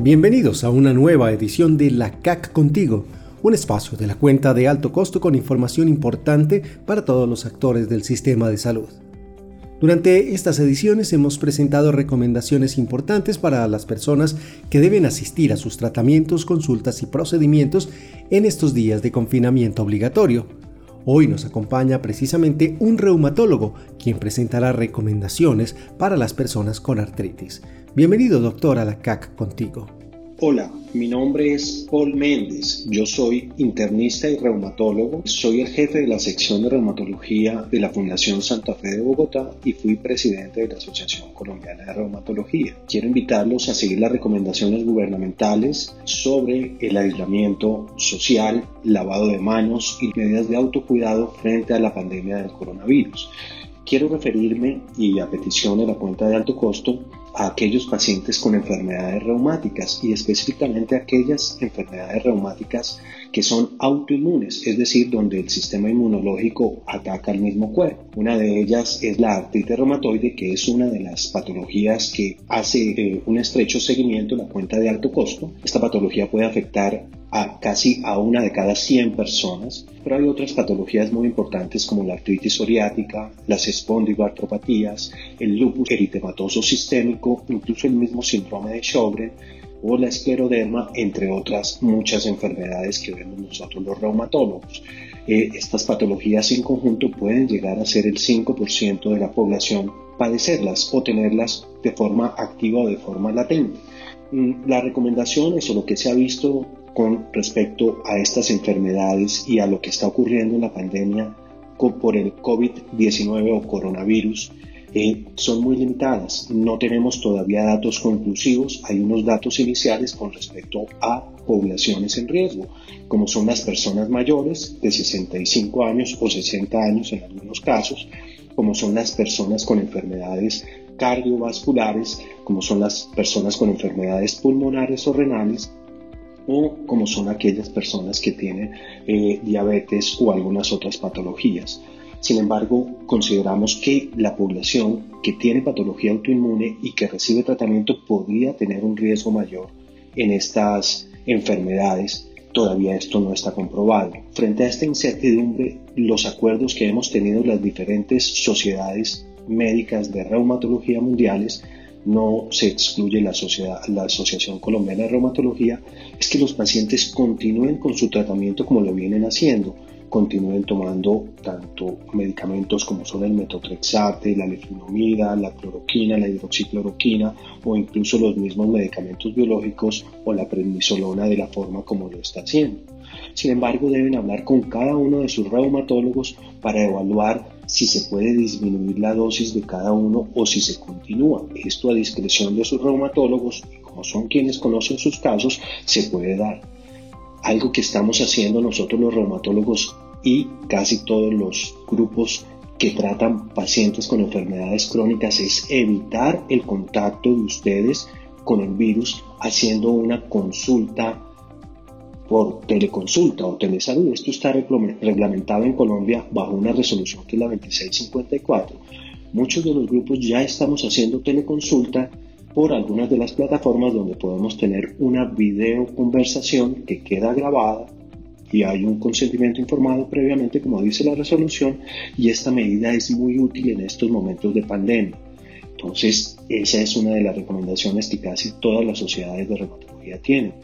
Bienvenidos a una nueva edición de La CAC Contigo, un espacio de la cuenta de alto costo con información importante para todos los actores del sistema de salud. Durante estas ediciones hemos presentado recomendaciones importantes para las personas que deben asistir a sus tratamientos, consultas y procedimientos en estos días de confinamiento obligatorio. Hoy nos acompaña precisamente un reumatólogo, quien presentará recomendaciones para las personas con artritis. Bienvenido doctor a la CAC contigo. Hola, mi nombre es Paul Méndez. Yo soy internista y reumatólogo. Soy el jefe de la sección de reumatología de la Fundación Santa Fe de Bogotá y fui presidente de la Asociación Colombiana de Reumatología. Quiero invitarlos a seguir las recomendaciones gubernamentales sobre el aislamiento social, lavado de manos y medidas de autocuidado frente a la pandemia del coronavirus. Quiero referirme, y a petición de la cuenta de alto costo, a aquellos pacientes con enfermedades reumáticas y específicamente a aquellas enfermedades reumáticas que son autoinmunes, es decir, donde el sistema inmunológico ataca al mismo cuerpo. Una de ellas es la artritis reumatoide, que es una de las patologías que hace eh, un estrecho seguimiento en la cuenta de alto costo. Esta patología puede afectar a casi a una de cada 100 personas, pero hay otras patologías muy importantes como la artritis psoriática, las espondiloartropatías, el lupus eritematoso sistémico, incluso el mismo síndrome de Sjögren o la escleroderma, entre otras muchas enfermedades que vemos nosotros los reumatólogos. Eh, estas patologías en conjunto pueden llegar a ser el 5% de la población padecerlas o tenerlas de forma activa o de forma latente. Mm, las recomendaciones o lo que se ha visto con respecto a estas enfermedades y a lo que está ocurriendo en la pandemia por el COVID-19 o coronavirus eh, son muy limitadas. No tenemos todavía datos conclusivos. Hay unos datos iniciales con respecto a poblaciones en riesgo, como son las personas mayores de 65 años o 60 años en algunos casos, como son las personas con enfermedades cardiovasculares, como son las personas con enfermedades pulmonares o renales, o como son aquellas personas que tienen eh, diabetes o algunas otras patologías. Sin embargo, consideramos que la población que tiene patología autoinmune y que recibe tratamiento podría tener un riesgo mayor en estas enfermedades. Todavía esto no está comprobado. Frente a esta incertidumbre, los acuerdos que hemos tenido las diferentes sociedades médicas de reumatología mundiales no se excluye la, sociedad, la Asociación Colombiana de Reumatología, es que los pacientes continúen con su tratamiento como lo vienen haciendo, continúen tomando tanto medicamentos como son el metotrexate, la leflunomida, la cloroquina, la hidroxicloroquina o incluso los mismos medicamentos biológicos o la prednisolona de la forma como lo está haciendo. Sin embargo, deben hablar con cada uno de sus reumatólogos para evaluar si se puede disminuir la dosis de cada uno o si se continúa. Esto a discreción de sus reumatólogos como son quienes conocen sus casos, se puede dar. Algo que estamos haciendo nosotros los reumatólogos y casi todos los grupos que tratan pacientes con enfermedades crónicas es evitar el contacto de ustedes con el virus haciendo una consulta por teleconsulta o telesalud. Esto está reglamentado en Colombia bajo una resolución que es la 2654. Muchos de los grupos ya estamos haciendo teleconsulta por algunas de las plataformas donde podemos tener una videoconversación que queda grabada y hay un consentimiento informado previamente, como dice la resolución, y esta medida es muy útil en estos momentos de pandemia. Entonces, esa es una de las recomendaciones que casi todas las sociedades de reumatología tienen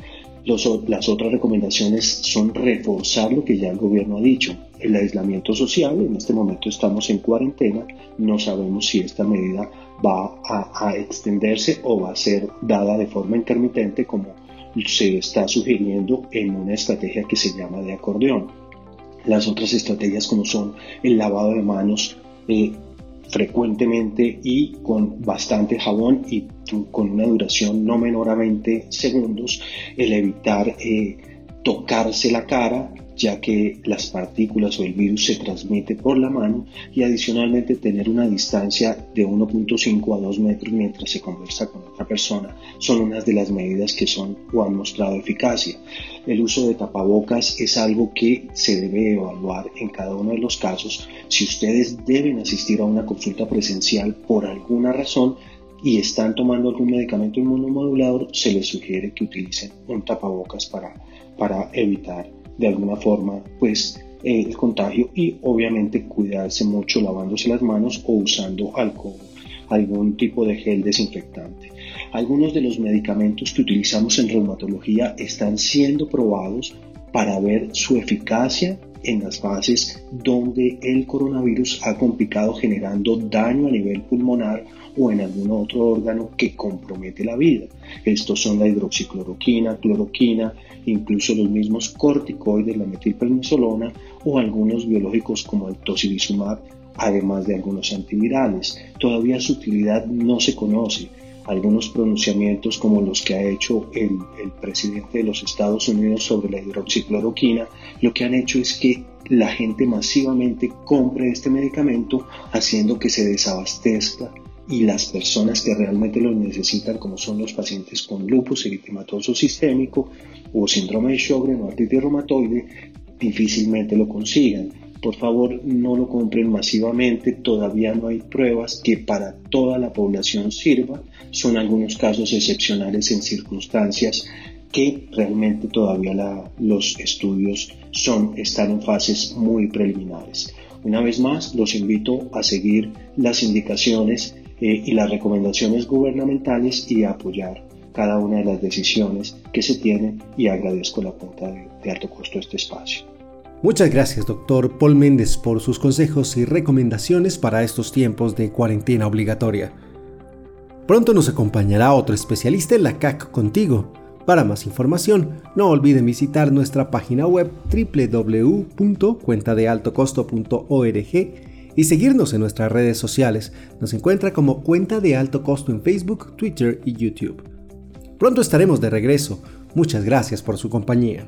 las otras recomendaciones son reforzar lo que ya el gobierno ha dicho, el aislamiento social. En este momento estamos en cuarentena, no sabemos si esta medida va a, extenderse o va a ser dada de forma intermitente como se está sugiriendo en una estrategia que se llama de acordeón. Las otras estrategias como son el lavado de manos, eh, frecuentemente y con bastante jabón y con una duración no menor a 20 segundos, el evitar eh, tocarse la cara ya que las partículas o el virus se transmite por la mano y adicionalmente tener una distancia de 1.5 a 2 metros mientras se conversa con otra persona son unas de las medidas que son o han mostrado eficacia. El uso de tapabocas es algo que se debe evaluar en cada uno de los casos. Si ustedes deben asistir a una consulta presencial por alguna razón, y están tomando algún medicamento inmunomodulador, se les sugiere que utilicen un tapabocas para, para evitar de alguna forma pues el contagio y obviamente cuidarse mucho lavándose las manos o usando algún tipo de gel desinfectante. Algunos de los medicamentos que utilizamos en reumatología están siendo probados para ver su eficacia en las fases donde el coronavirus ha complicado generando daño a nivel pulmonar o en algún otro órgano que compromete la vida. Estos son la hidroxicloroquina, cloroquina, incluso los mismos corticoides, la metilprednisolona o algunos biológicos como el tocilizumab, además de algunos antivirales. Todavía su utilidad no se conoce. Algunos pronunciamientos como los que ha hecho el, presidente de los Estados Unidos sobre la hidroxicloroquina, lo que han hecho es que la gente masivamente compre este medicamento, haciendo que se desabastezca y las personas que realmente lo necesitan, como son los pacientes con lupus eritematoso sistémico o síndrome de Sjögren o artritis reumatoide, difícilmente lo consigan. Por favor, no lo compren masivamente, todavía no hay pruebas que para toda la población sirva. Son algunos casos excepcionales en circunstancias que realmente todavía los estudios son, están en fases muy preliminares. Una vez más, los invito a seguir las indicaciones eh, y las recomendaciones gubernamentales y apoyar cada una de las decisiones que se tienen y agradezco la cuenta de, de alto costo este espacio. Muchas gracias, doctor Paul Méndez, por sus consejos y recomendaciones para estos tiempos de cuarentena obligatoria. Pronto nos acompañará otro especialista en la CAC contigo. Para más información, no olviden visitar nuestra página web www.cuentadealtocosto.org y seguirnos en nuestras redes sociales. Nos encuentra como Cuenta de Alto Costo en Facebook, Twitter y YouTube. Pronto estaremos de regreso. Muchas gracias por su compañía.